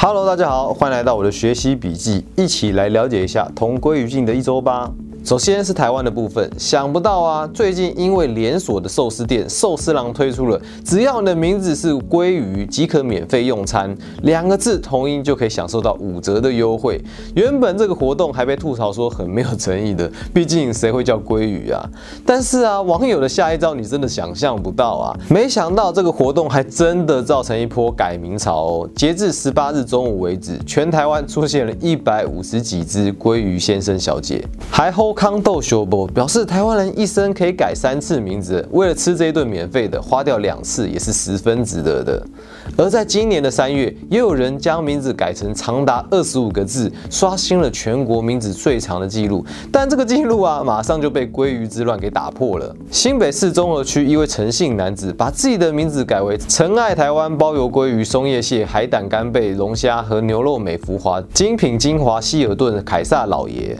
Hello，大家好，欢迎来到我的学习笔记，一起来了解一下同归于尽的一周吧。首先是台湾的部分，想不到啊，最近因为连锁的寿司店寿司郎推出了，只要你的名字是鲑鱼即可免费用餐，两个字同音就可以享受到五折的优惠。原本这个活动还被吐槽说很没有诚意的，毕竟谁会叫鲑鱼啊？但是啊，网友的下一招你真的想象不到啊！没想到这个活动还真的造成一波改名潮哦。截至十八日中午为止，全台湾出现了一百五十几只鲑鱼先生小姐，还后康豆修波表示，台湾人一生可以改三次名字，为了吃这一顿免费的，花掉两次也是十分值得的。而在今年的三月，也有人将名字改成长达二十五个字，刷新了全国名字最长的记录。但这个记录啊，马上就被鲑鱼之乱给打破了。新北市中和区一位陈姓男子，把自己的名字改为“陈爱台湾包邮鲑鱼、松叶蟹、海胆、干贝、龙虾和牛肉美孚华精品精华希尔顿凯撒老爷”。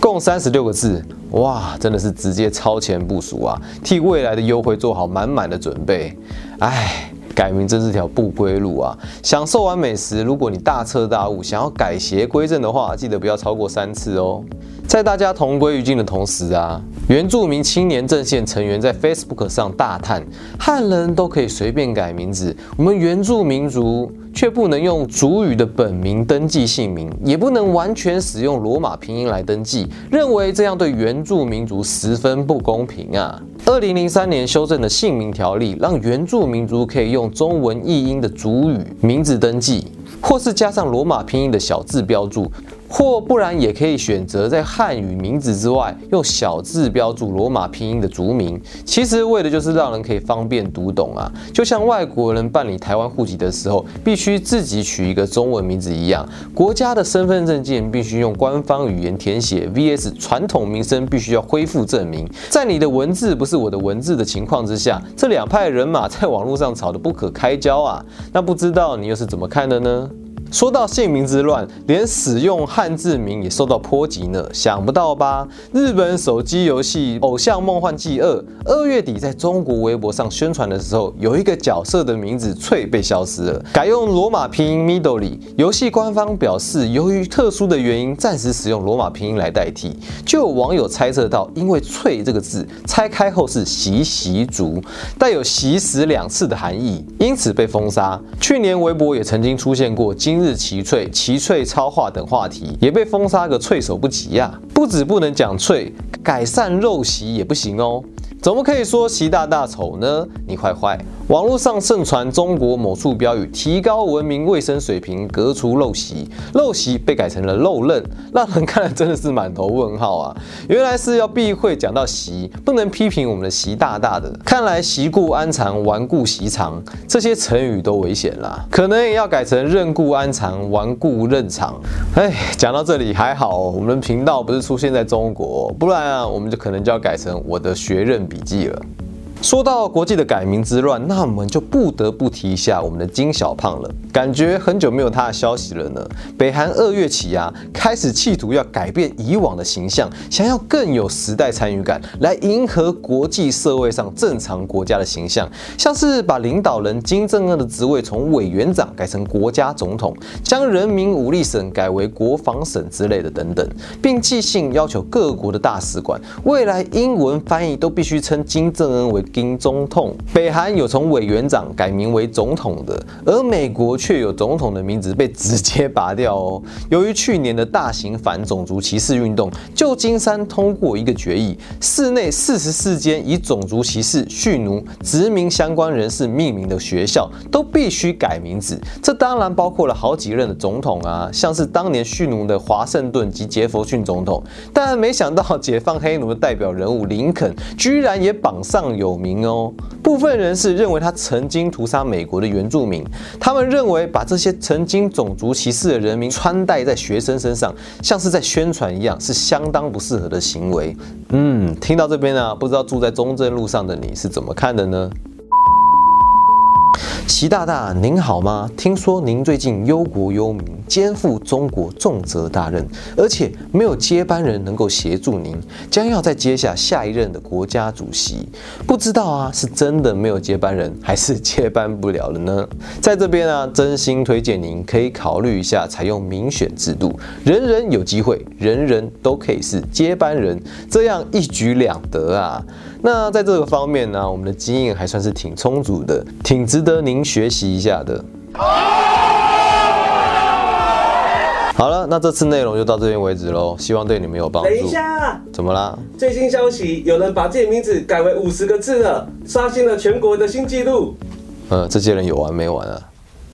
共三十六个字，哇，真的是直接超前部署啊！替未来的优惠做好满满的准备。哎，改名真是条不归路啊！享受完美食，如果你大彻大悟，想要改邪归正的话，记得不要超过三次哦。在大家同归于尽的同时啊，原住民青年阵线成员在 Facebook 上大叹：汉人都可以随便改名字，我们原住民族。却不能用主语的本名登记姓名，也不能完全使用罗马拼音来登记，认为这样对原住民族十分不公平啊！二零零三年修正的姓名条例，让原住民族可以用中文译音的主语名字登记，或是加上罗马拼音的小字标注。或不然也可以选择在汉语名字之外用小字标注罗马拼音的族名，其实为的就是让人可以方便读懂啊，就像外国人办理台湾户籍的时候必须自己取一个中文名字一样，国家的身份证件必须用官方语言填写，vs 传统名声必须要恢复证明，在你的文字不是我的文字的情况之下，这两派人马在网络上吵得不可开交啊，那不知道你又是怎么看的呢？说到姓名之乱，连使用汉字名也受到波及呢，想不到吧？日本手机游戏《偶像梦幻祭二》二月底在中国微博上宣传的时候，有一个角色的名字翠被消失了，改用罗马拼音 Midori。游戏官方表示，由于特殊的原因，暂时使用罗马拼音来代替。就有网友猜测到，因为翠这个字拆开后是习习族，带有习食两次的含义，因此被封杀。去年微博也曾经出现过今。今日奇脆、奇脆超话等话题也被封杀个措手不及呀！不止不能讲脆，改善陋习也不行哦。怎么可以说习大大丑呢？你坏坏！网络上盛传中国某处标语：提高文明卫生水平，革除陋习。陋习被改成了陋任，让人看了真的是满头问号啊！原来是要避讳讲到习，不能批评我们的习大大的。看来习故安常，顽固习常这些成语都危险啦，可能也要改成任故安常，顽固任常。哎，讲到这里还好，我们的频道不是出现在中国，不然啊，我们就可能就要改成我的学任。笔记了。说到国际的改名之乱，那我们就不得不提一下我们的金小胖了。感觉很久没有他的消息了呢。北韩二月起啊，开始企图要改变以往的形象，想要更有时代参与感，来迎合国际社会上正常国家的形象。像是把领导人金正恩的职位从委员长改成国家总统，将人民武力省改为国防省之类的等等，并寄信要求各国的大使馆，未来英文翻译都必须称金正恩为。金总统，北韩有从委员长改名为总统的，而美国却有总统的名字被直接拔掉哦。由于去年的大型反种族歧视运动，旧金山通过一个决议，市内四十四间以种族歧视、蓄奴、殖民相关人士命名的学校都必须改名字。这当然包括了好几任的总统啊，像是当年蓄奴的华盛顿及杰弗逊总统。但没想到解放黑奴的代表人物林肯，居然也榜上有。名哦，部分人士认为他曾经屠杀美国的原住民，他们认为把这些曾经种族歧视的人民穿戴在学生身上，像是在宣传一样，是相当不适合的行为。嗯，听到这边呢，不知道住在中正路上的你是怎么看的呢？习大大您好吗？听说您最近忧国忧民。肩负中国重责大任，而且没有接班人能够协助您，将要再接下下一任的国家主席。不知道啊，是真的没有接班人，还是接班不了了呢？在这边啊，真心推荐您可以考虑一下采用民选制度，人人有机会，人人都可以是接班人，这样一举两得啊。那在这个方面呢，我们的经验还算是挺充足的，挺值得您您学习一下的。好了，那这次内容就到这边为止喽，希望对你们有帮助。等一下，怎么啦？最新消息，有人把自己名字改为五十个字了，刷新了全国的新纪录。呃，这些人有完没完啊？